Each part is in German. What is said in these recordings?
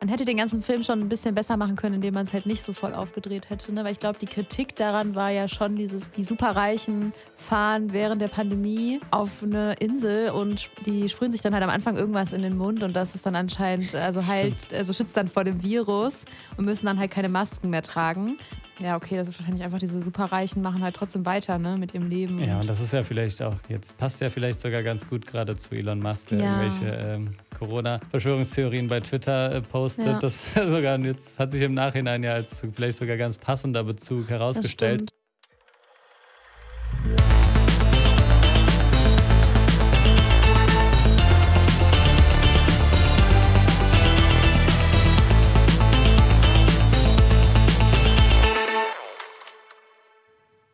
Man hätte den ganzen Film schon ein bisschen besser machen können, indem man es halt nicht so voll aufgedreht hätte. Ne? Weil ich glaube, die Kritik daran war ja schon dieses, die Superreichen fahren während der Pandemie auf eine Insel und die sprühen sich dann halt am Anfang irgendwas in den Mund und das ist dann anscheinend, also halt, also schützt dann vor dem Virus und müssen dann halt keine Masken mehr tragen. Ja, okay, das ist wahrscheinlich einfach diese Superreichen machen halt trotzdem weiter, ne, mit ihrem Leben. Ja, und das ist ja vielleicht auch, jetzt passt ja vielleicht sogar ganz gut gerade zu Elon Musk, der Ja. irgendwelche ähm, Corona-Verschwörungstheorien bei Twitter äh, postet. Ja. Das sogar jetzt hat sich im Nachhinein ja als vielleicht sogar ganz passender Bezug herausgestellt.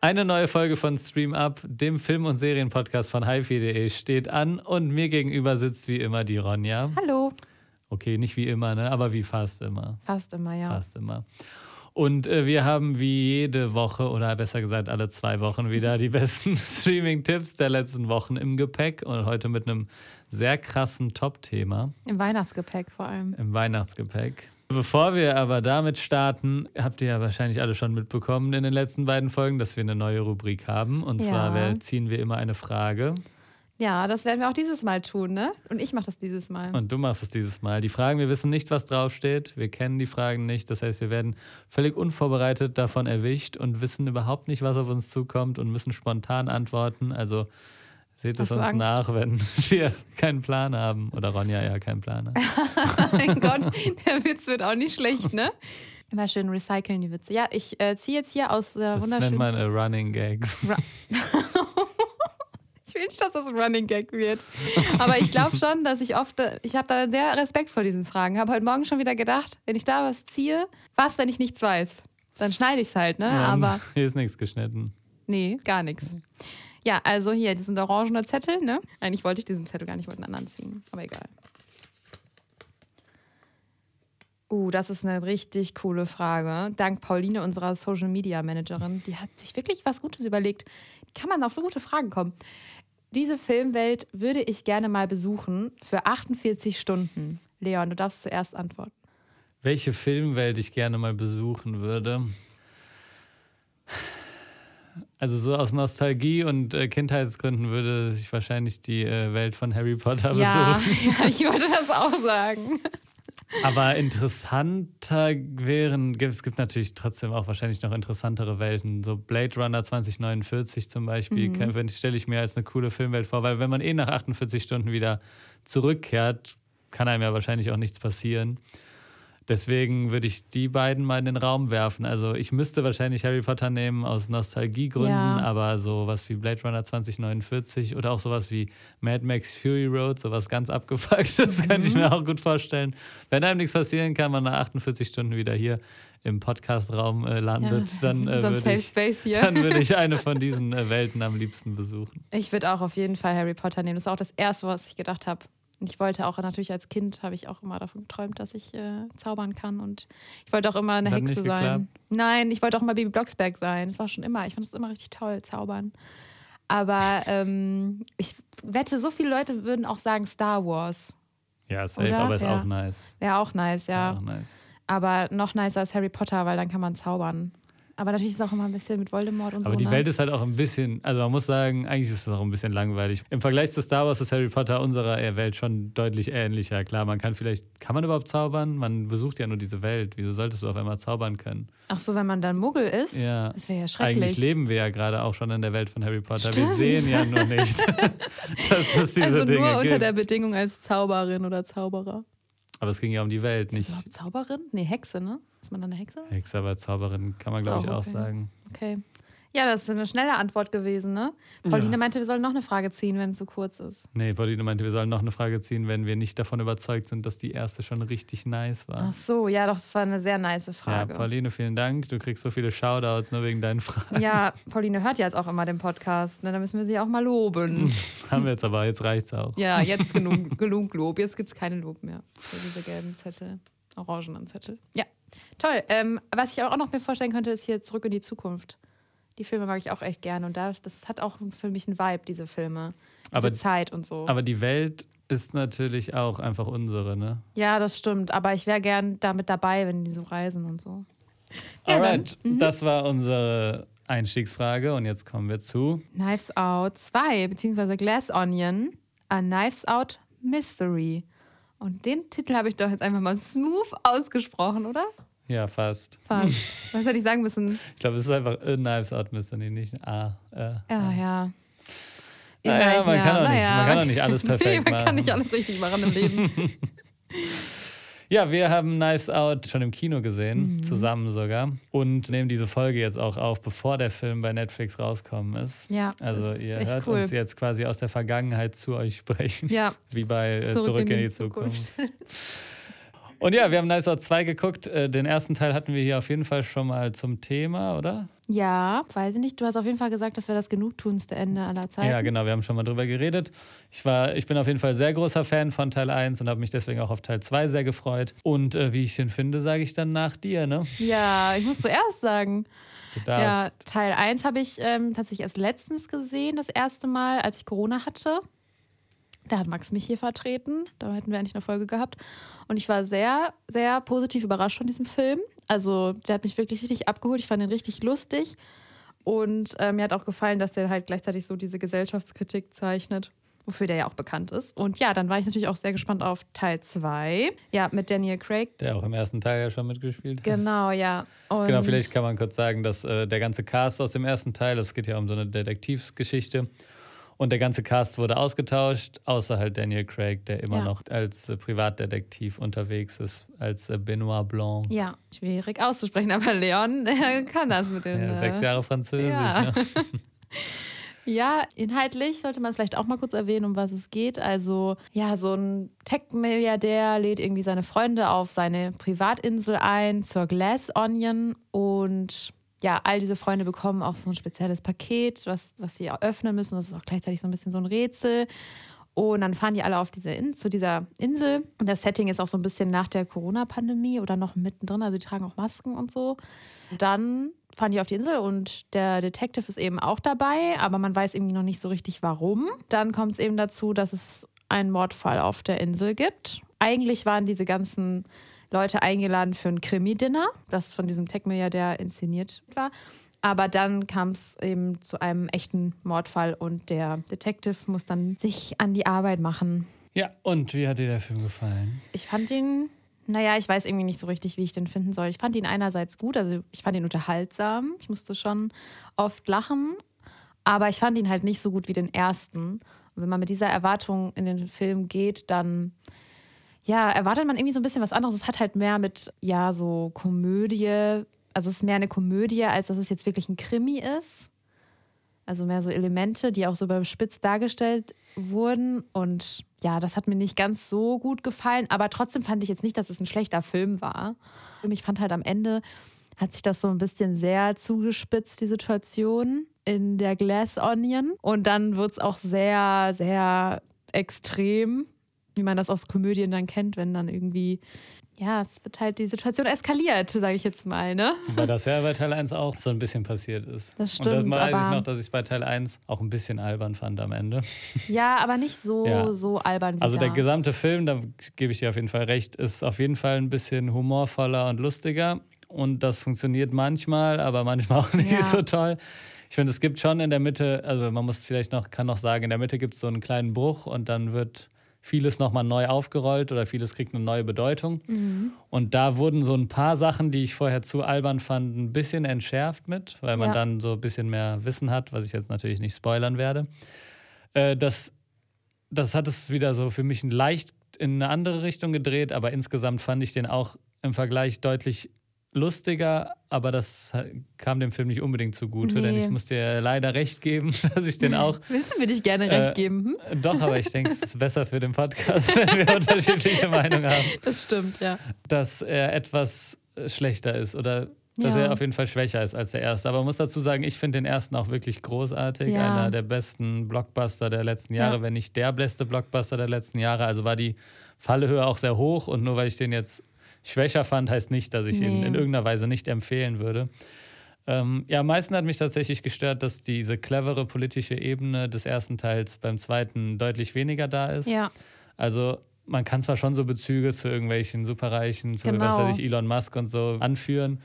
Eine neue Folge von Stream Up, dem Film- und Serienpodcast von hifi.de, steht an und mir gegenüber sitzt wie immer die Ronja. Hallo. Okay, nicht wie immer, ne? aber wie fast immer. Fast immer, ja. Fast immer. Und äh, wir haben wie jede Woche oder besser gesagt alle zwei Wochen wieder die besten Streaming-Tipps der letzten Wochen im Gepäck und heute mit einem sehr krassen Top-Thema Im Weihnachtsgepäck vor allem. im Weihnachtsgepäck. Bevor wir aber damit starten, habt ihr ja wahrscheinlich alle schon mitbekommen in den letzten beiden Folgen, dass wir eine neue Rubrik haben. Und Ja. zwar ziehen wir immer eine Frage. Ja, das werden wir auch dieses Mal tun, ne? Und ich mache das dieses Mal. Und du machst es dieses Mal. Die Fragen, wir wissen nicht, was draufsteht. Wir kennen die Fragen nicht. Das heißt, wir werden völlig unvorbereitet davon erwischt und wissen überhaupt nicht, was auf uns zukommt und müssen spontan antworten. Also seht es uns Angst? nach, wenn wir keinen Plan haben. Oder Ronja ja keinen Plan hat. mein Gott, der Witz wird auch nicht schlecht, ne? Immer schön recyceln die Witze. Ja, ich äh, ziehe jetzt hier aus äh, Das nennt wunderschönen. man äh, Running Gags. Ich will nicht, dass das ein Running Gag wird. Aber ich glaube schon, dass ich oft, äh, ich habe da sehr Respekt vor diesen Fragen. Habe heute Morgen schon wieder gedacht, wenn ich da was ziehe, was, wenn ich nichts weiß? Dann schneide ich es halt, ne? Ja, Aber Hier ist nichts geschnitten. nee, gar nichts. Ja, also hier, die sind orangene Zettel, ne? Eigentlich wollte ich diesen Zettel gar nicht, ich wollte einen anderen ziehen. Aber egal. Uh, das ist eine richtig coole Frage. Dank Pauline, unserer Social Media Managerin. Die hat sich wirklich was Gutes überlegt. Kann man auf so gute Fragen kommen? Diese Filmwelt würde ich gerne mal besuchen für 48 Stunden. Leon, du darfst zuerst antworten. Welche Filmwelt ich gerne mal besuchen würde? Also so aus Nostalgie und äh, Kindheitsgründen würde ich wahrscheinlich die äh, Welt von Harry Potter Ja, besuchen. ja, ich wollte das auch sagen. Aber interessanter wären, es gibt natürlich trotzdem auch wahrscheinlich noch interessantere Welten. So Blade Runner 2049 zum Beispiel, mhm. stelle ich mir als eine coole Filmwelt vor, weil wenn man eh nach 48 Stunden wieder zurückkehrt, kann einem ja wahrscheinlich auch nichts passieren. Deswegen würde ich die beiden mal in den Raum werfen. Also ich müsste wahrscheinlich Harry Potter nehmen aus Nostalgiegründen, Ja. aber sowas wie Blade Runner 2049 oder auch sowas wie Mad Max Fury Road, sowas ganz abgefucktes, kann ich Mhm. mir auch gut vorstellen. Wenn einem nichts passieren kann, man nach 48 Stunden wieder hier im Podcast-Raum äh, landet, dann, äh, so würde ich, dann würde ich eine von diesen äh, Welten am liebsten besuchen. Ich würde auch auf jeden Fall Harry Potter nehmen. Das war auch das Erste, was ich gedacht habe. Und Ich wollte auch natürlich als Kind, habe ich auch immer davon geträumt, dass ich äh, zaubern kann. Und ich wollte auch immer eine Hat Hexe sein. Nein, ich wollte auch immer Baby Blocksberg sein. Das war schon immer. Ich fand es immer richtig toll, zaubern. Aber ähm, ich wette, so viele Leute würden auch sagen Star Wars. Ja, safe, Oder? aber ist Ja. auch nice. Wäre auch nice, ja. Auch nice. Aber noch nicer als Harry Potter, weil dann kann man zaubern. Aber natürlich ist es auch immer ein bisschen mit Voldemort und Aber so. die ne? Welt ist halt auch ein bisschen, also man muss sagen, eigentlich ist es auch ein bisschen langweilig. Im Vergleich zu Star Wars ist Harry Potter unserer äh, Welt schon deutlich ähnlicher. Klar, man kann vielleicht, kann man überhaupt zaubern? Man besucht ja nur diese Welt. Wieso solltest du auf einmal zaubern können? Ach so, wenn man dann Muggel ist? Ja. Das wäre ja schrecklich. Eigentlich leben wir ja gerade auch schon in der Welt von Harry Potter. Wir Stimmt. sehen ja nur nicht, dass es diese also Dinge nur unter gibt. der Bedingung als Zauberin oder Zauberer. Aber es ging ja um die Welt, Ist nicht überhaupt Zauberin? Nee, Hexe, ne? Ist man dann eine Hexe? Hexe, aber Zauberin kann man, glaube ich, auch okay. sagen. Okay. Ja, das ist eine schnelle Antwort gewesen, ne? Pauline Ja. meinte, wir sollen noch eine Frage ziehen, wenn es so kurz ist. Nee, Pauline meinte, wir sollen noch eine Frage ziehen, wenn wir nicht davon überzeugt sind, dass die erste schon richtig nice war. Ach so, ja, doch, das war eine sehr nice Ja, Frage. Pauline, vielen Dank. Du kriegst so viele Shoutouts nur wegen deinen Fragen. Ja, Pauline hört ja jetzt auch immer den Podcast, ne? Da müssen wir sie auch mal loben. Haben wir jetzt aber, jetzt reicht's auch. Ja, jetzt genug, genug Lob. Jetzt gibt es keine Lob mehr für diese gelben Zettel, orangenen Zettel. Ja, toll. Ähm, was ich auch noch mir vorstellen könnte, ist hier zurück in die Zukunft. Die Filme mag ich auch echt gerne und da, das hat auch für mich einen Vibe, diese Filme. Diese Aber- Zeit und so. Aber die Welt ist natürlich auch einfach unsere, ne? Ja, das stimmt. Aber ich wäre gern damit dabei, wenn die so reisen und so. Ja, Alright, mhm. das war unsere Einstiegsfrage und jetzt kommen wir zu Knives Out 2, beziehungsweise Glass Onion, A Knives Out Mystery. Und den Titel habe ich doch jetzt einfach mal smooth ausgesprochen, oder? Ja, fast. Fast. Was hätte ich sagen müssen? Ich glaube, es ist einfach A Knives Out Mystery, nicht A. Äh, ja, ja. Naja, man, kann auch nicht, man kann auch nicht alles perfekt nee, man machen. Man kann nicht alles richtig machen im Leben. Ja, wir haben Knives Out schon im Kino gesehen, mhm. zusammen sogar. Und nehmen diese Folge jetzt auch auf, bevor der Film bei Netflix rauskommen ist. Ja. Also ihr hört cool. uns jetzt quasi aus der Vergangenheit zu euch sprechen. Ja. Wie bei äh, Zurück, Zurück, in die, Zukunft. Zukunft. Und ja, wir haben Knives Out 2 geguckt. Äh, den ersten Teil hatten wir hier auf jeden Fall schon mal zum Thema, oder? Ja, weiß ich nicht. Du hast auf jeden Fall gesagt, das wäre das genugtuendste Ende aller Zeiten. Ja, genau, wir haben schon mal drüber geredet. Ich, war, ich bin auf jeden Fall sehr großer Fan von Teil 1 und habe mich deswegen auch auf Teil 2 sehr gefreut. Und äh, wie ich den finde, sage ich dann nach dir, ne? Ja, ich muss zuerst sagen. Du darfst. Ja, Teil 1 habe ich ähm, tatsächlich erst letztens gesehen, das erste Mal, als ich Corona hatte. Da hat Max mich hier vertreten. Da hätten wir eigentlich eine Folge gehabt. Und ich war sehr, sehr positiv überrascht von diesem Film. Also, der hat mich wirklich richtig abgeholt. Ich fand ihn richtig lustig. Und äh, mir hat auch gefallen, dass der halt gleichzeitig so diese Gesellschaftskritik zeichnet, wofür der ja auch bekannt ist. Und ja, dann war ich natürlich auch sehr gespannt auf Teil 2. Ja, mit Daniel Craig. Der auch im ersten Teil ja schon mitgespielt hat. Genau, ja. Und genau, vielleicht kann man kurz sagen, dass äh, der ganze Cast aus dem ersten Teil, es geht ja um so eine Detektivsgeschichte, und der ganze Cast wurde ausgetauscht, außer halt Daniel Craig, der immer ja. noch als äh, Privatdetektiv unterwegs ist, als äh, Benoit Blanc. Ja, schwierig auszusprechen, aber Leon der kann das mit den. Ja, sechs äh, Jahre Französisch. Ja. Ne? Ja, inhaltlich sollte man vielleicht auch mal kurz erwähnen, um was es geht. Also, ja, so ein Tech-Milliardär lädt irgendwie seine Freunde auf seine Privatinsel ein zur Glass Onion und ja, all diese Freunde bekommen auch so ein spezielles Paket, was, was sie öffnen müssen. Das ist auch gleichzeitig so ein bisschen so ein Rätsel. Und dann fahren die alle auf diese In zu dieser Insel. Und das Setting ist auch so ein bisschen nach der Corona-Pandemie oder noch mittendrin. Also die tragen auch Masken und so. Dann fahren die auf die Insel und der Detective ist eben auch dabei, aber man weiß irgendwie noch nicht so richtig warum. Dann kommt es eben dazu, dass es einen Mordfall auf der Insel gibt. Eigentlich waren diese ganzen Leute eingeladen für ein Krimi-Dinner, das von diesem Tech-Milliardär inszeniert war. Aber dann kam es eben zu einem echten Mordfall und der Detective muss dann sich an die Arbeit machen. Ja, und wie hat dir der Film gefallen? Ich fand ihn, naja, ich weiß irgendwie nicht so richtig, wie ich den finden soll. Ich fand ihn einerseits gut, also ich fand ihn unterhaltsam. Ich musste schon oft lachen, aber ich fand ihn halt nicht so gut wie den ersten. Und wenn man mit dieser Erwartung in den Film geht, dann ja, erwartet man irgendwie so ein bisschen was anderes. Es hat halt mehr mit, ja, so Komödie. Also es ist mehr eine Komödie, als dass es jetzt wirklich ein Krimi ist. Also mehr so Elemente, die auch so überspitzt dargestellt wurden. Und ja, das hat mir nicht ganz so gut gefallen. Aber trotzdem fand ich jetzt nicht, dass es ein schlechter Film war. Ich fand halt am Ende hat sich das so ein bisschen sehr zugespitzt, die Situation in der Glass Onion. Und dann wird es auch sehr, sehr extrem wie man das aus Komödien dann kennt, wenn dann irgendwie, ja, es wird halt die Situation eskaliert, sage ich jetzt mal, ne? Weil das ja bei Teil 1 auch so ein bisschen passiert ist. Das stimmt. Und das weiß ich noch, dass ich es bei Teil 1 auch ein bisschen albern fand am Ende. Ja, aber nicht so, ja. so albern wie Also der da. gesamte Film, da gebe ich dir auf jeden Fall recht, ist auf jeden Fall ein bisschen humorvoller und lustiger. Und das funktioniert manchmal, aber manchmal auch nicht ja. so toll. Ich finde, es gibt schon in der Mitte, also man muss vielleicht noch, kann noch sagen, in der Mitte gibt es so einen kleinen Bruch und dann wird vieles nochmal neu aufgerollt oder vieles kriegt eine neue Bedeutung. Mhm. Und da wurden so ein paar Sachen, die ich vorher zu albern fand, ein bisschen entschärft mit, weil man ja. dann so ein bisschen mehr Wissen hat, was ich jetzt natürlich nicht spoilern werde. Äh, das, das hat es wieder so für mich leicht in eine andere Richtung gedreht, aber insgesamt fand ich den auch im Vergleich deutlich lustiger, aber das kam dem Film nicht unbedingt zugute, nee. denn ich muss dir leider recht geben, dass ich den auch. Willst du mir nicht gerne recht äh, geben? Hm? Doch, aber ich denke, es ist besser für den Podcast, wenn wir unterschiedliche Meinungen haben. Das stimmt, ja. Dass er etwas schlechter ist oder dass ja. er auf jeden Fall schwächer ist als der erste. Aber man muss dazu sagen, ich finde den ersten auch wirklich großartig. Ja. Einer der besten Blockbuster der letzten Jahre, ja. wenn nicht der beste Blockbuster der letzten Jahre. Also war die Fallhöhe auch sehr hoch und nur weil ich den jetzt schwächer fand, heißt nicht, dass ich nee. ihn in irgendeiner Weise nicht empfehlen würde. Ähm, ja, am meisten hat mich tatsächlich gestört, dass diese clevere politische Ebene des ersten Teils beim zweiten deutlich weniger da ist. Ja. Also man kann zwar schon so Bezüge zu irgendwelchen Superreichen, zu Genau. was weiß ich, Elon Musk und so anführen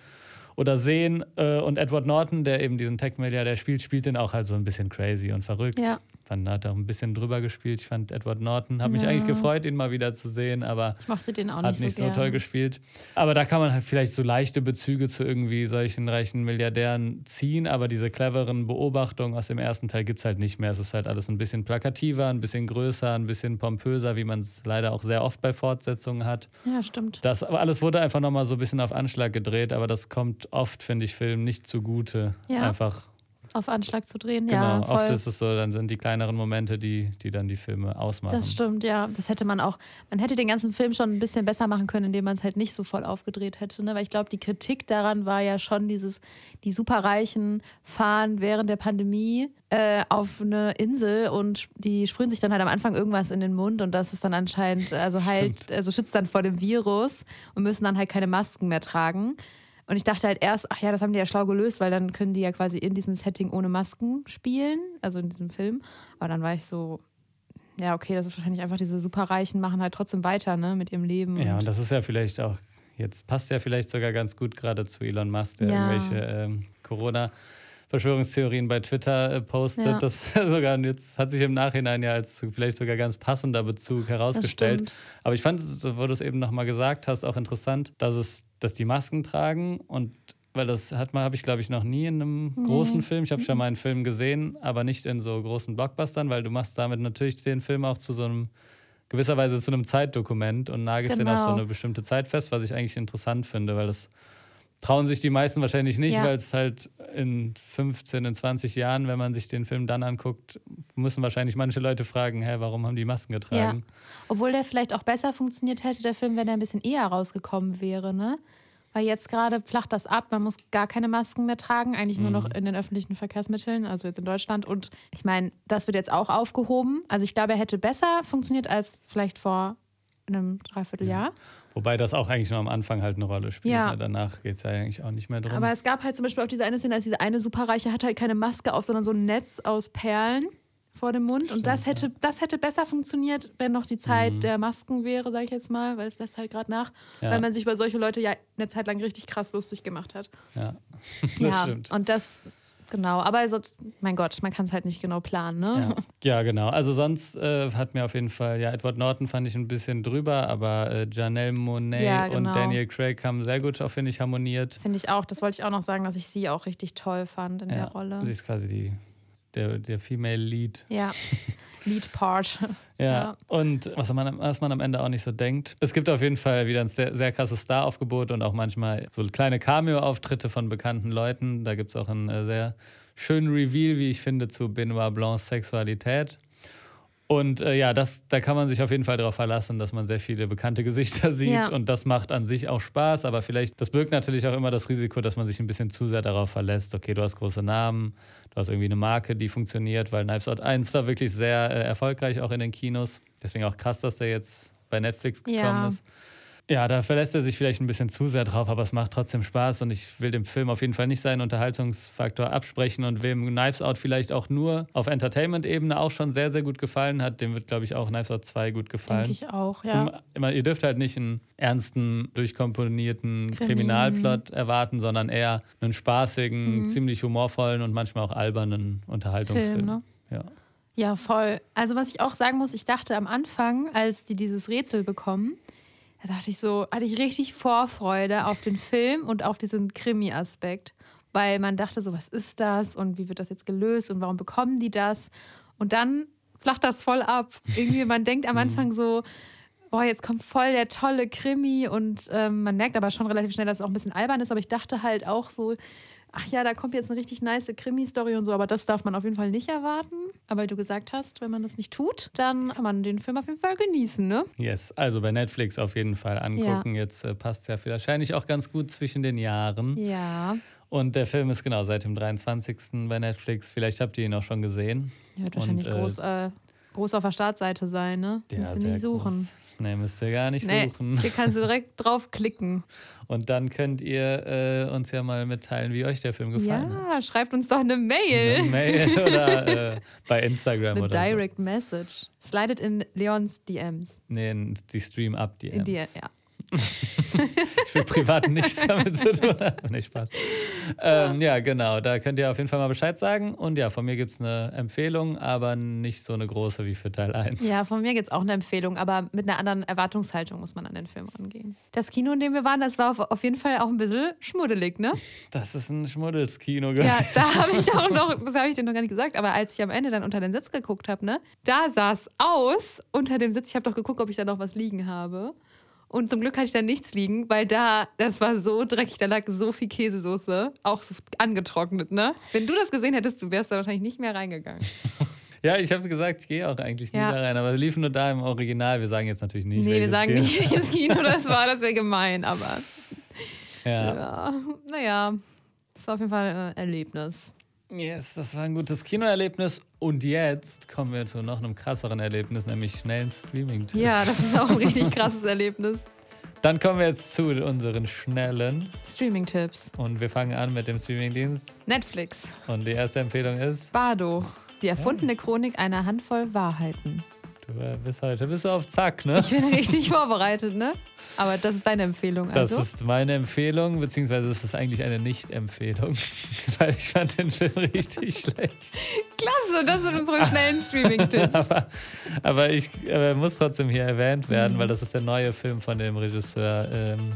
oder sehen. Äh, und Edward Norton, der eben diesen Tech-Milliardär spielt, spielt den auch halt so ein bisschen crazy und verrückt. Ja. Fand, hat auch ein bisschen drüber gespielt. Ich fand Edward Norton, habe mich Ja. eigentlich gefreut, ihn mal wieder zu sehen, aber Ich mochte den auch hat nicht, nicht so, so, gern. toll gespielt. Aber da kann man halt vielleicht so leichte Bezüge zu irgendwie solchen reichen Milliardären ziehen, aber diese cleveren Beobachtungen aus dem ersten Teil gibt es halt nicht mehr. Es ist halt alles ein bisschen plakativer, ein bisschen größer, ein bisschen pompöser, wie man es leider auch sehr oft bei Fortsetzungen hat. Ja, stimmt. Das aber alles wurde einfach nochmal so ein bisschen auf Anschlag gedreht, aber das kommt oft, finde ich, Filmen nicht zugute. Ja. Einfach, Auf Anschlag zu drehen, genau. ja, voll. oft ist es so, dann sind die kleineren Momente, die, die dann die Filme ausmachen. Das stimmt, ja. Das hätte man auch, man hätte den ganzen Film schon ein bisschen besser machen können, indem man es halt nicht so voll aufgedreht hätte. Ne? Weil ich glaube, die Kritik daran war ja schon dieses, die Superreichen fahren während der Pandemie äh, auf eine Insel und die sprühen sich dann halt am Anfang irgendwas in den Mund und das ist dann anscheinend, also halt, Stimmt. also schützt dann vor dem Virus und müssen dann halt keine Masken mehr tragen. Und ich dachte halt erst, ach ja, das haben die ja schlau gelöst, weil dann können die ja quasi in diesem Setting ohne Masken spielen, also in diesem Film. Aber dann war ich so, ja, okay, das ist wahrscheinlich einfach diese Superreichen machen halt trotzdem weiter, ne, mit ihrem Leben. Ja, und das ist ja vielleicht auch, jetzt passt ja vielleicht sogar ganz gut gerade zu Elon Musk, der Ja. irgendwelche ähm, Corona-Verschwörungstheorien bei Twitter äh, postet. Ja. Das sogar jetzt hat sich im Nachhinein ja als vielleicht sogar ganz passender Bezug herausgestellt. Aber ich fand es, wo du es eben nochmal gesagt hast, auch interessant, dass es, dass die Masken tragen und weil das hat man, habe ich glaube ich noch nie in einem Nee. großen Film. Ich habe schon mal einen Film gesehen, aber nicht in so großen Blockbustern, weil du machst damit natürlich den Film auch zu so einem gewisserweise zu einem Zeitdokument und nagelst den auf so Genau. eine bestimmte Zeit fest, was ich eigentlich interessant finde, weil das trauen sich die meisten wahrscheinlich nicht, Ja. weil es halt in 15, in 20 Jahren, wenn man sich den Film dann anguckt, müssen wahrscheinlich manche Leute fragen, hä, warum haben die Masken getragen? Obwohl der vielleicht auch besser funktioniert hätte, der Film, wenn er ein bisschen eher rausgekommen wäre, ne? Weil jetzt gerade flacht das ab, man muss gar keine Masken mehr tragen, eigentlich nur Mhm. noch in den öffentlichen Verkehrsmitteln, also jetzt in Deutschland. Und ich meine, das wird jetzt auch aufgehoben. Also ich glaube, er hätte besser funktioniert als vielleicht vor einem Dreivierteljahr. Wobei das auch eigentlich nur am Anfang halt eine Rolle spielt. Ja. Ne? Danach geht es ja eigentlich auch nicht mehr drum. Aber es gab halt zum Beispiel auch diese eine Szene, als diese eine Superreiche hatte halt keine Maske auf, sondern so ein Netz aus Perlen vor dem Mund. und das Stimmt, hätte, das hätte besser funktioniert, wenn noch die Zeit Mhm. der Masken wäre, sage ich jetzt mal, weil es lässt halt gerade nach, ja, weil man sich über solche Leute ja eine Zeit lang richtig krass lustig gemacht hat. ja. das ja, stimmt. und das, genau, aber also, mein Gott, man kann es halt nicht genau planen, ne? Ja. ja, genau. Also sonst äh, hat mir auf jeden Fall, ja, Edward Norton fand ich ein bisschen drüber, aber äh, Janelle Monet Ja, und genau. Daniel Craig haben sehr gut, auch finde ich, harmoniert. Finde ich auch, das wollte ich auch noch sagen, dass ich sie auch richtig toll fand in ja. der Rolle. Sie ist quasi die, der, der Female Lead. Ja, Lead Part. Ja. Ja. Und was man, was man am Ende auch nicht so denkt. Es gibt auf jeden Fall wieder ein sehr, sehr krasses Star-Aufgebot und auch manchmal so kleine Cameo-Auftritte von bekannten Leuten. Da gibt es auch einen äh, sehr schönen Reveal, wie ich finde, zu Benoit Blancs Sexualität. Und äh, ja, das, da kann man sich auf jeden Fall darauf verlassen, dass man sehr viele bekannte Gesichter sieht. Ja. Und das macht an sich auch Spaß, aber vielleicht, das birgt natürlich auch immer das Risiko, dass man sich ein bisschen zu sehr darauf verlässt. Okay, du hast große Namen, du hast irgendwie eine Marke, die funktioniert, weil Knives Out 1 war wirklich sehr äh, erfolgreich auch in den Kinos. Deswegen auch krass, dass der jetzt bei Netflix gekommen Ja. ist. Ja, da verlässt er sich vielleicht ein bisschen zu sehr drauf, aber es macht trotzdem Spaß und ich will dem Film auf jeden Fall nicht seinen Unterhaltungsfaktor absprechen und wem Knives Out vielleicht auch nur auf Entertainment-Ebene auch schon sehr, sehr gut gefallen hat, dem wird, glaube ich, auch Knives Out 2 gut gefallen. Denke ich auch, ja. Immer, ihr dürft halt nicht einen ernsten, durchkomponierten Krimi. Kriminalplot erwarten, sondern eher einen spaßigen, Mhm. ziemlich humorvollen und manchmal auch albernen Unterhaltungsfilm. Film, ne? Ja. Ja, voll. Also was ich auch sagen muss, ich dachte am Anfang, als die dieses Rätsel bekommen, da dachte ich so, hatte ich richtig Vorfreude auf den Film und auf diesen Krimi-Aspekt. Weil man dachte so, was ist das und wie wird das jetzt gelöst und warum bekommen die das? Und dann flacht das voll ab. Irgendwie, man denkt am Anfang so, boah, jetzt kommt voll der tolle Krimi und ähm, man merkt aber schon relativ schnell, dass es auch ein bisschen albern ist. Aber ich dachte halt auch so, ach ja, da kommt jetzt eine richtig nice Krimi-Story und so, aber das darf man auf jeden Fall nicht erwarten. Aber wie du gesagt hast, wenn man das nicht tut, dann kann man den Film auf jeden Fall genießen, ne? Yes, also bei Netflix auf jeden Fall angucken. Jetzt äh, passt ja wahrscheinlich auch ganz gut zwischen den Jahren. Ja. Und der Film ist genau seit dem 23. bei Netflix. Vielleicht habt ihr ihn auch schon gesehen. Der wird wahrscheinlich Und, äh, groß, äh, groß auf der Startseite sein, ne? Ja, Müsst ihr sehr nicht suchen. groß. Nee, müsst ihr gar nicht Nee, suchen. hier kannst du direkt draufklicken. Und dann könnt ihr äh, uns ja mal mitteilen, wie euch der Film gefallen hat. Ja, schreibt uns doch eine Mail. Eine Mail oder äh, bei Instagram Eine oder Direct Message. Slidet in Leons DMs. so. Nee, In die, Apps. ja. Ich will privat nichts damit zu tun haben. Nee, Spaß. Ähm, ja, genau. Da könnt ihr auf jeden Fall mal Bescheid sagen. Und ja, von mir gibt es eine Empfehlung, aber nicht so eine große wie für Teil 1. ja, von mir gibt es auch eine Empfehlung, aber mit einer anderen Erwartungshaltung muss man an den Film rangehen. Das Kino, in dem wir waren, das war auf, auf jeden Fall auch ein bisschen schmuddelig, ne? Das ist ein Schmuddelskino. Ja, da habe ich auch noch, das habe ich dir noch gar nicht gesagt, aber als ich am Ende dann unter den Sitz geguckt habe, ne, da sah es aus unter dem Sitz. Ich habe doch geguckt, ob ich da noch was liegen habe. Und zum Glück hatte ich da nichts liegen, weil da, das war so dreckig, da lag so viel Käsesoße, auch so angetrocknet, ne? Wenn du das gesehen hättest, du wärst da wahrscheinlich nicht mehr reingegangen. Ja, ich habe gesagt, ich gehe auch eigentlich nie Ja. da rein, aber wir liefen nur da im Original. Wir sagen jetzt natürlich nicht. nee, wir sagen Kino. nicht, welches Kino das war, das wäre gemein, aber Ja. ja, naja, das war auf jeden Fall ein Erlebnis. Yes, das war ein gutes Kinoerlebnis. Und jetzt kommen wir zu noch einem krasseren Erlebnis, nämlich schnellen Streaming-Tipps. Ja, das ist auch ein richtig krasses Erlebnis. Dann kommen wir jetzt zu unseren schnellen. Streaming-Tipps. Und wir fangen an mit dem Streamingdienst. Netflix. Und die erste Empfehlung ist, Bardo. Die erfundene Chronik einer Handvoll Wahrheiten. Äh, bist heute bist du auf Zack, ne? Ich bin richtig vorbereitet, ne? Aber das ist deine Empfehlung, Das also? ist meine Empfehlung, beziehungsweise es ist eigentlich eine Nicht-Empfehlung, weil ich fand den Film richtig schlecht. Klasse, das sind unsere schnellen Streaming-Tipps. Aber, aber ich äh, muss trotzdem hier erwähnt werden, Mhm. weil das ist der neue Film von dem Regisseur ähm,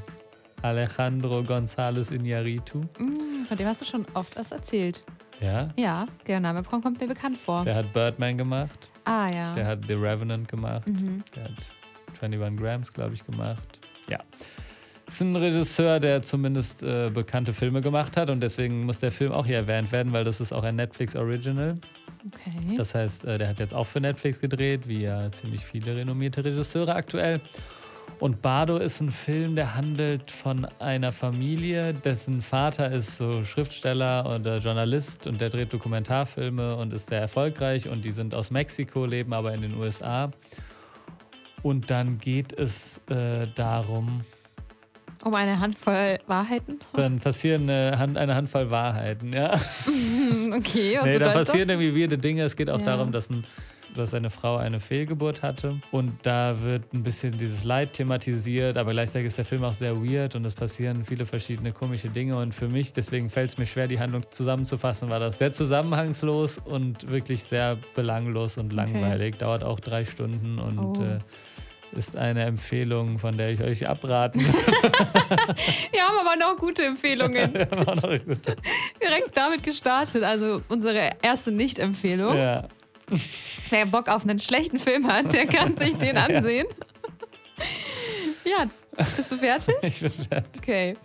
Alejandro González Iñárritu. Mm, Von dem hast du schon oft was erzählt. Ja, Ja, der Name kommt mir bekannt vor. der hat Birdman gemacht, ah, ja. der hat The Revenant gemacht, Mhm. der hat 21 Grams, glaube ich, gemacht. Ja. Ist ein Regisseur, der zumindest äh, bekannte Filme gemacht hat und deswegen muss der Film auch hier erwähnt werden, weil das ist auch ein Netflix Original. Okay. Das heißt, äh, der hat jetzt auch für Netflix gedreht, wie ja ziemlich viele renommierte Regisseure aktuell. Und Bardo ist ein Film, der handelt von einer Familie, dessen Vater ist so Schriftsteller oder Journalist und der dreht Dokumentarfilme und ist sehr erfolgreich und die sind aus Mexiko, leben aber in den USA. Und dann geht es äh, darum, Um eine Handvoll Wahrheiten? dann passieren eine, Hand, eine Handvoll Wahrheiten, ja. Okay, was Nee, da bedeutet passieren das? irgendwie weirde Dinge. Es geht auch Ja. darum, dass, ein, dass eine Frau eine Fehlgeburt hatte. Und da wird ein bisschen dieses Leid thematisiert, aber gleichzeitig ist der Film auch sehr weird und es passieren viele verschiedene komische Dinge. Und für mich, deswegen fällt es mir schwer, die Handlung zusammenzufassen, war das sehr zusammenhangslos und wirklich sehr belanglos und langweilig. Dauert auch drei Stunden und Oh. äh, ist eine Empfehlung, von der ich euch abraten Wir haben aber noch gute Empfehlungen. würde. Direkt damit gestartet. Also unsere erste Nicht-Empfehlung. ja. Wer Bock auf einen schlechten Film hat, der kann sich den ansehen. Ja, bist du fertig? Ich bin fertig. Okay.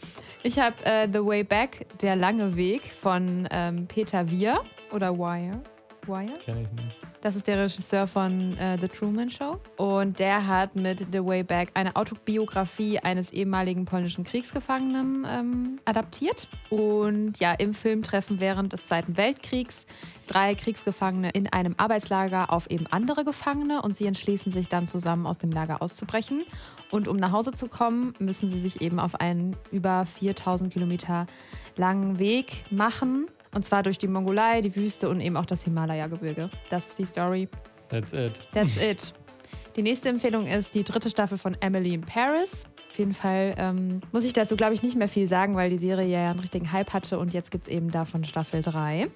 Ich habe äh, The Way Back, Der lange Weg von ähm, Peter Weir oder Wire. Wire? Kenn ich nicht. Das ist der Regisseur von äh, The Truman Show. Und der hat mit The Way Back eine Autobiografie eines ehemaligen polnischen Kriegsgefangenen ähm, adaptiert. Und ja, im Film treffen während des Zweiten Weltkriegs drei Kriegsgefangene in einem Arbeitslager auf eben andere Gefangene und sie entschließen sich dann zusammen aus dem Lager auszubrechen. Und um nach Hause zu kommen, müssen sie sich eben auf einen über 4000 Kilometer langen Weg machen. Und zwar durch die Mongolei, die Wüste und eben auch das Himalaya-Gebirge. Das ist die Story. That's it. That's it. Die nächste Empfehlung ist die dritte Staffel von Emily in Paris. Auf jeden Fall ähm, muss ich dazu, glaube ich, nicht mehr viel sagen, weil die Serie ja einen richtigen Hype hatte und jetzt gibt es eben davon Staffel 3.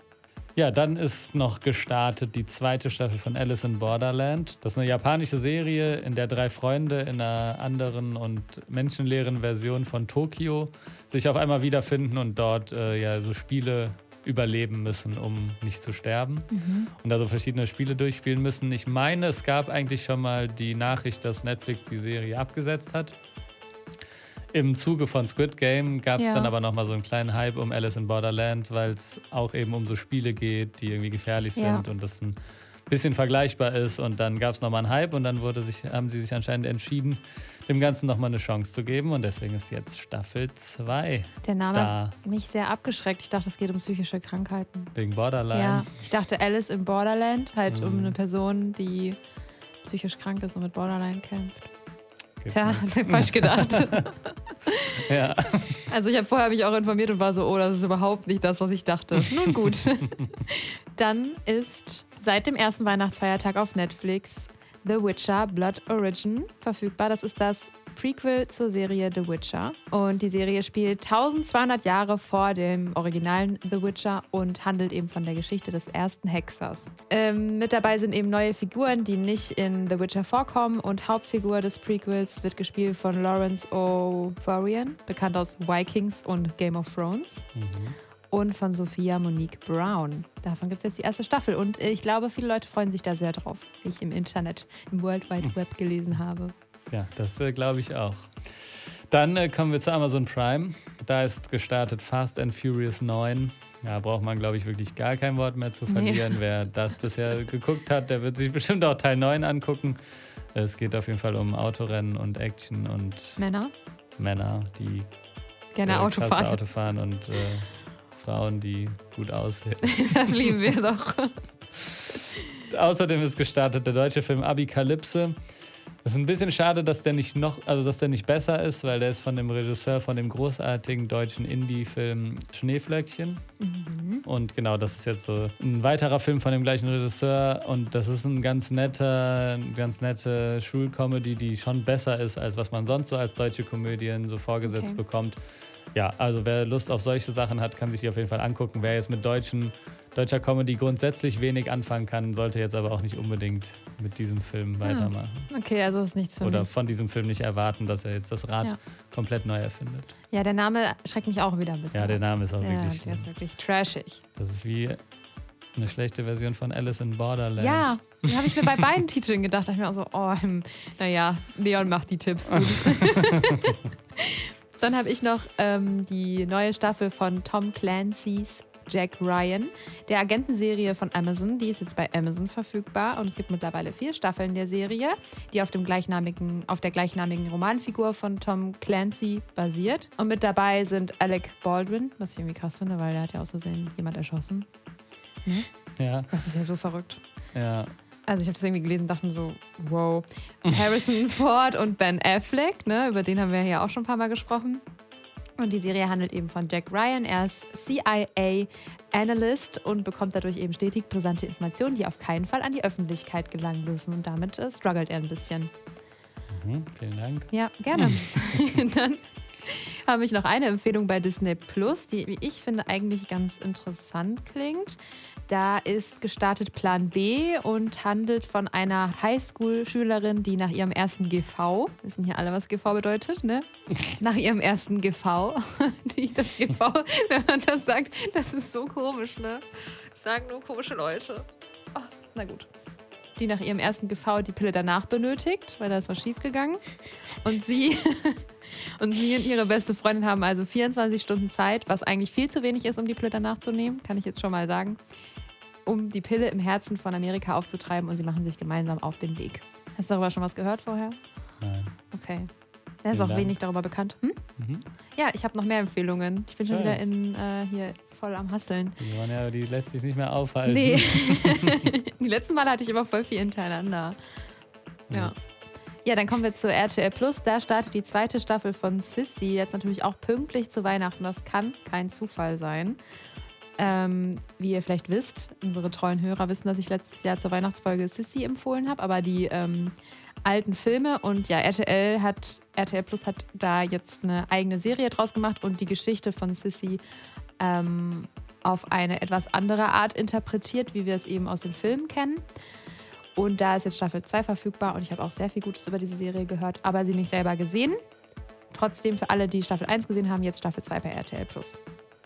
Ja, dann ist noch gestartet die zweite Staffel von Alice in Borderland. Das ist eine japanische Serie, in der drei Freunde in einer anderen und menschenleeren Version von Tokio sich auf einmal wiederfinden und dort äh, ja so Spiele überleben müssen, um nicht zu sterben. Und da so verschiedene Spiele durchspielen müssen. Ich meine, es gab eigentlich schon mal die Nachricht, dass Netflix die Serie abgesetzt hat. Im Zuge von Squid Game gab es Ja. dann aber nochmal so einen kleinen Hype um Alice in Borderland, weil es auch eben um so Spiele geht, die irgendwie gefährlich Ja. sind und das ein bisschen vergleichbar ist. Und dann gab es nochmal einen Hype und dann wurde sich, haben sie sich anscheinend entschieden, dem Ganzen nochmal eine Chance zu geben. Und deswegen ist jetzt Staffel 2 Der Name da, hat mich sehr abgeschreckt. Ich dachte, es geht um psychische Krankheiten. wegen Borderline. Ja, ich dachte Alice in Borderland, halt um Mhm. eine Person, die psychisch krank ist und mit Borderline kämpft. geht's Tja, nicht. falsch gedacht. Ja. Also ich habe vorher mich auch informiert und war so, oh, das ist überhaupt nicht das, was ich dachte. Nun gut. Dann ist seit dem ersten Weihnachtsfeiertag auf Netflix The Witcher Blood Origin verfügbar. Das ist das Prequel zur Serie The Witcher. Und die Serie spielt 1200 Jahre vor dem originalen The Witcher und handelt eben von der Geschichte des ersten Hexers. Ähm, mit dabei sind eben neue Figuren, die nicht in The Witcher vorkommen. Und Hauptfigur des Prequels wird gespielt von Lawrence O'Florian, bekannt aus Vikings und Game of Thrones. Mhm. Und von Sophia Monique Brown. Davon gibt es jetzt die erste Staffel. Und ich glaube, viele Leute freuen sich da sehr drauf, wie ich im Internet, im World Wide Web gelesen habe. Ja, das äh, glaube ich auch. Dann äh, kommen wir zu Amazon Prime. Da ist gestartet Fast and Furious 9. Ja, braucht man, glaube ich, wirklich gar kein Wort mehr zu Nee. verlieren. Wer das bisher geguckt hat, der wird sich bestimmt auch Teil 9 angucken. Es geht auf jeden Fall um Autorennen und Action und Männer, Männer, die gerne äh, Auto fahren. Auto fahren und äh, Frauen, die gut aussehen. Das lieben wir doch. Außerdem ist gestartet der deutsche Film Abikalypse. Es ist ein bisschen schade, dass der nicht noch, also dass der nicht besser ist, weil der ist von dem Regisseur von dem großartigen deutschen Indie-Film Schneeflöckchen. Und genau, das ist jetzt so ein weiterer Film von dem gleichen Regisseur und das ist ein ganz netter, ganz nette Schulcomedy, die schon besser ist, als was man sonst so als deutsche Komödien so vorgesetzt Okay. bekommt. Ja, also wer Lust auf solche Sachen hat, kann sich die auf jeden Fall angucken. Wer jetzt mit deutschen, deutscher Comedy grundsätzlich wenig anfangen kann, sollte jetzt aber auch nicht unbedingt mit diesem Film weitermachen. Okay, also ist nichts für Oder mich. von diesem Film nicht erwarten, dass er jetzt das Rad Ja. komplett neu erfindet. Ja, der Name schreckt mich auch wieder ein bisschen. Ja, der. Name ist auch ja, wirklich. der ist wirklich trashig. Das ist wie eine schlechte Version von Alice in Borderland. Ja, die habe ich mir bei beiden Titeln gedacht. Da dachte ich mir auch so, oh, hm, naja, Leon macht die Tipps gut. Dann habe ich noch ähm, die neue Staffel von Tom Clancy's Jack Ryan, der Agentenserie von Amazon. Die ist jetzt bei Amazon verfügbar und es gibt mittlerweile vier Staffeln der Serie, die auf, dem gleichnamigen, auf der gleichnamigen Romanfigur von Tom Clancy basiert. Und mit dabei sind Alec Baldwin, was ich irgendwie krass finde, weil der hat ja aus Versehen jemand erschossen. Ja, Das ist ja so verrückt. ja. Also ich habe das irgendwie gelesen und dachte mir so, wow. Harrison Ford und Ben Affleck, ne, über den haben wir ja auch schon ein paar Mal gesprochen. Und die Serie handelt eben von Jack Ryan. Er ist CIA-Analyst und bekommt dadurch eben stetig brisante Informationen, die auf keinen Fall an die Öffentlichkeit gelangen dürfen. Und damit äh, struggelt er ein bisschen. Mhm, vielen Dank. Ja, gerne. Dann habe ich noch eine Empfehlung bei Disney Plus, die, wie ich finde, eigentlich ganz interessant klingt. Da ist gestartet Plan B und handelt von einer Highschool-Schülerin, die nach ihrem ersten GV, wissen hier alle, was GV bedeutet, ne? Nach ihrem ersten GV, die das GV, wenn man das sagt, das ist so komisch, ne? Das sagen nur komische Leute. Oh, na gut. Die nach ihrem ersten GV die Pille danach benötigt, weil da ist was schiefgegangen. Und sie und sie und ihre beste Freundin haben also 24 Stunden Zeit, was eigentlich viel zu wenig ist, um die Pille danach zu nehmen, kann ich jetzt schon mal sagen, um die Pille im Herzen von Amerika aufzutreiben und sie machen sich gemeinsam auf den Weg. Hast du darüber schon was gehört vorher? Nein. Okay. Da ist Vielen auch Dank. wenig darüber bekannt. Hm? Mhm. Ja, ich habe noch mehr Empfehlungen. Ich bin schon wieder Scheiß. in, äh, hier voll am Hasseln. Die, waren ja, die lässt sich nicht mehr aufhalten. Nee. die letzten Male hatte ich immer voll viel hintereinander. Ja. Jetzt. Ja, dann kommen wir zu RTL Plus. Da startet die zweite Staffel von Sissy. Jetzt natürlich auch pünktlich zu Weihnachten. Das kann kein Zufall sein. Ähm, wie ihr vielleicht wisst, unsere treuen Hörer wissen, dass ich letztes Jahr zur Weihnachtsfolge Sissy empfohlen habe, aber die ähm, alten Filme und ja, RTL hat, RTL Plus hat da jetzt eine eigene Serie draus gemacht und die Geschichte von Sissy ähm, auf eine etwas andere Art interpretiert, wie wir es eben aus den Filmen kennen. Und da ist jetzt Staffel 2 verfügbar und ich habe auch sehr viel Gutes über diese Serie gehört, aber sie nicht selber gesehen. Trotzdem für alle, die Staffel 1 gesehen haben, jetzt Staffel 2 bei RTL Plus.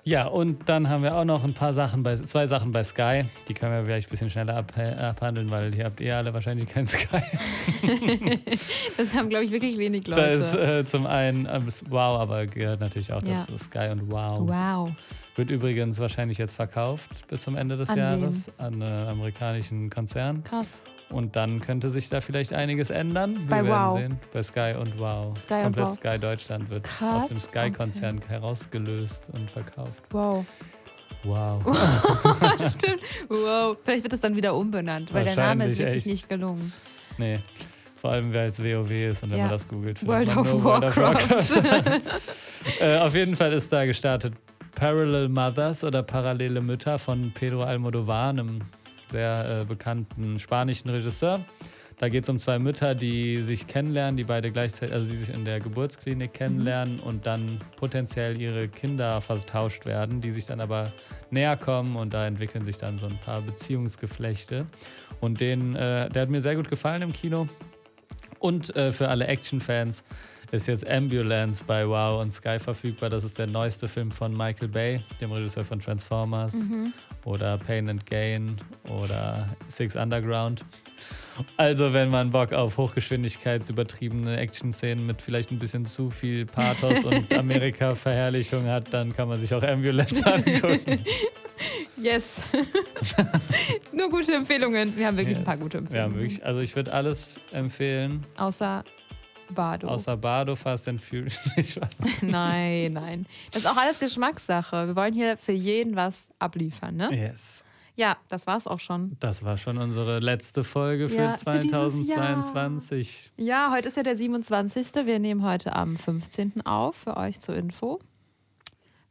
Ja, und dann haben wir auch noch ein paar Sachen bei, zwei Sachen bei Sky. Die können wir vielleicht ein bisschen schneller ab, abhandeln, weil ihr habt eh alle wahrscheinlich kein Sky. Das haben, glaube ich, wirklich wenig Da Leute. ist äh, zum einen ist Wow, aber gehört natürlich auch Ja. dazu. Sky und Wow. wow. Wird übrigens wahrscheinlich jetzt verkauft bis zum Ende des An Jahres an einen amerikanischen Konzern. Krass. Und dann könnte sich da vielleicht einiges ändern. Wir Bei werden Wow. sehen. Bei Sky und Wow. Sky und Komplett Wow. Sky Deutschland wird Krass, aus dem Sky-Konzern herausgelöst und verkauft. Wow. Wow. Stimmt. Wow. Vielleicht wird es dann wieder umbenannt, weil der Name ist wirklich echt. nicht gelungen. Nee. Vor allem, wer als WoW ist und wenn Ja. man das googelt. World of nur World of Warcraft. Warcraft. äh, auf jeden Fall ist da gestartet Parallel Mothers oder Parallele Mütter von Pedro Almodovar, einem sehr äh, bekannten spanischen Regisseur. Da geht es um zwei Mütter, die sich kennenlernen, die beide gleichzeitig, also die sich in der Geburtsklinik kennenlernen und dann potenziell ihre Kinder vertauscht werden, die sich dann aber näher kommen und da entwickeln sich dann so ein paar Beziehungsgeflechte. Und den, äh, der hat mir sehr gut gefallen im Kino. Und äh, für alle Action-Fans ist jetzt Ambulance bei Wow und Sky verfügbar. Das ist der neueste Film von Michael Bay, dem Regisseur von Transformers oder Pain and Gain oder Six Underground. Also, wenn man Bock auf hochgeschwindigkeitsübertriebene Action-Szenen mit vielleicht ein bisschen zu viel Pathos und Amerika-Verherrlichung hat, dann kann man sich auch Ambulance angucken. Yes. Nur gute Empfehlungen. Wir haben wirklich ein paar Yes. gute Ja, Empfehlungen. wirklich. Also, ich würde alles empfehlen, Außer Bardo. außer Bardo, Fast and Furious. Nein, nein. Das ist auch alles Geschmackssache. Wir wollen hier für jeden was abliefern, ne? Yes. Ja, das war's auch schon. Das war schon unsere letzte Folge für Ja, für dieses Jahr. 2022. Ja, heute ist ja der 27. Wir nehmen heute am 15. auf, für euch zur Info.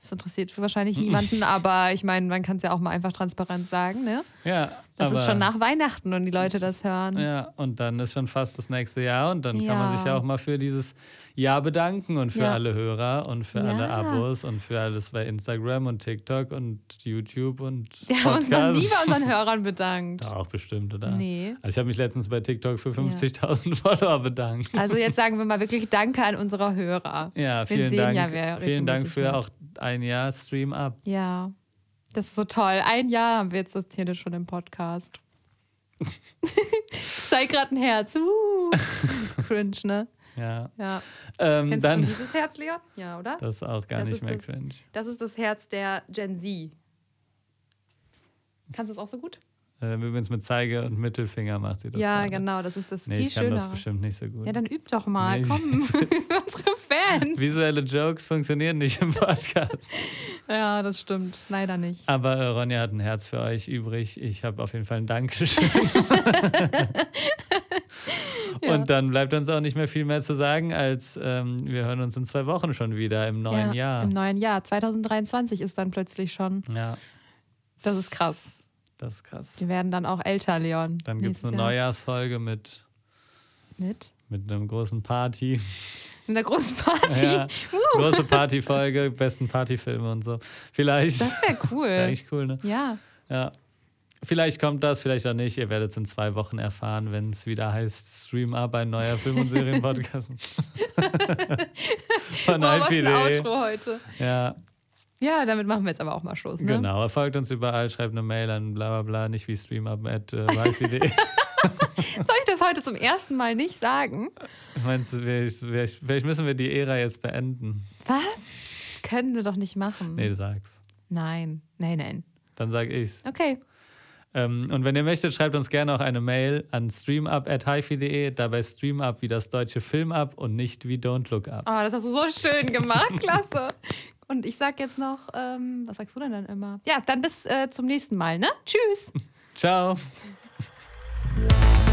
Das interessiert wahrscheinlich niemanden, aber ich meine, man kann es ja auch mal einfach transparent sagen, ne? Ja, Das aber, ist schon nach Weihnachten und die Leute das hören. Ja, und dann ist schon fast das nächste Jahr und dann kann man Ja. sich ja auch mal für dieses Jahr bedanken und für Ja. alle Hörer und für alle Ja. Abos und für alles bei Instagram und TikTok und YouTube und Wir haben uns noch Podcast. nie bei unseren Hörern bedankt. Doch, bestimmt, oder? Nee. Also ich habe mich letztens bei TikTok für 50.000 Follower bedankt. Also jetzt sagen wir mal wirklich Danke an unsere Hörer. Ja, Wir vielen sehen Dank. ja, wer vielen Dank für hört. auch ein Jahr Stream Up. Ja, das ist so toll. Ein Jahr haben wir jetzt das hier schon im Podcast. Zeig gerade ein Herz. Uh. Cringe, ne? Ja. Ja. Ähm, Kennst du dann, schon dieses Herz, Leon? Ja, oder? das ist auch gar Das nicht mehr das- cringe. Das ist das Herz der Gen Z. Kannst du es auch so gut? Übrigens mit Zeige und Mittelfinger macht sie das. ja, gerade. genau, das ist das Nee, viel ich kann schöner. das bestimmt nicht so gut. Ja, dann üb doch mal. Nee, Komm, unsere Fans. Visuelle Jokes funktionieren nicht im Podcast. Ja, das stimmt. Leider nicht. Aber äh, Ronja hat ein Herz für euch übrig. Ich habe auf jeden Fall ein Dankeschön. Ja. Und dann bleibt uns auch nicht mehr viel mehr zu sagen, als ähm, wir hören uns in zwei Wochen schon wieder im neuen ja, Jahr. Im neuen Jahr. 2023 ist dann plötzlich schon. ja, Das ist krass. Das ist krass. Wir werden dann auch älter, Leon. Dann gibt es eine Jahr. Neujahrsfolge mit, Mit? mit einem großen Party. In der großen Party. Ja, Uh, große Partyfolge, besten Partyfilme und so. Vielleicht. das wäre Wäre cool. eigentlich cool, ne? Ja. Ja. Vielleicht kommt das, vielleicht auch nicht. Ihr werdet es in zwei Wochen erfahren, wenn es wieder heißt Stream Up, ein neuer Film- und Serienpodcast. Von Boah, was ein. Outro heute. Ja, Ja, damit machen wir jetzt aber auch mal Schluss. Ne? genau. Er folgt uns überall, schreibt eine Mail an bla bla bla, nicht wie streamup at äh. Soll ich das heute zum ersten Mal nicht sagen? Meinst du, vielleicht, vielleicht müssen wir die Ära jetzt beenden? Was? Können wir doch nicht machen. Nee, sag's. Nein. Nein, nein. Dann sag ich's. Okay. Ähm, und wenn ihr möchtet, schreibt uns gerne auch eine Mail an streamup.hifi.de, dabei streamup wie das deutsche Filmup und nicht wie Don't Look Up. Oh, das hast du so schön gemacht. Klasse. Und ich sag jetzt noch, ähm, was sagst du denn dann immer? Ja, dann bis äh, zum nächsten Mal, ne? Tschüss. Ciao.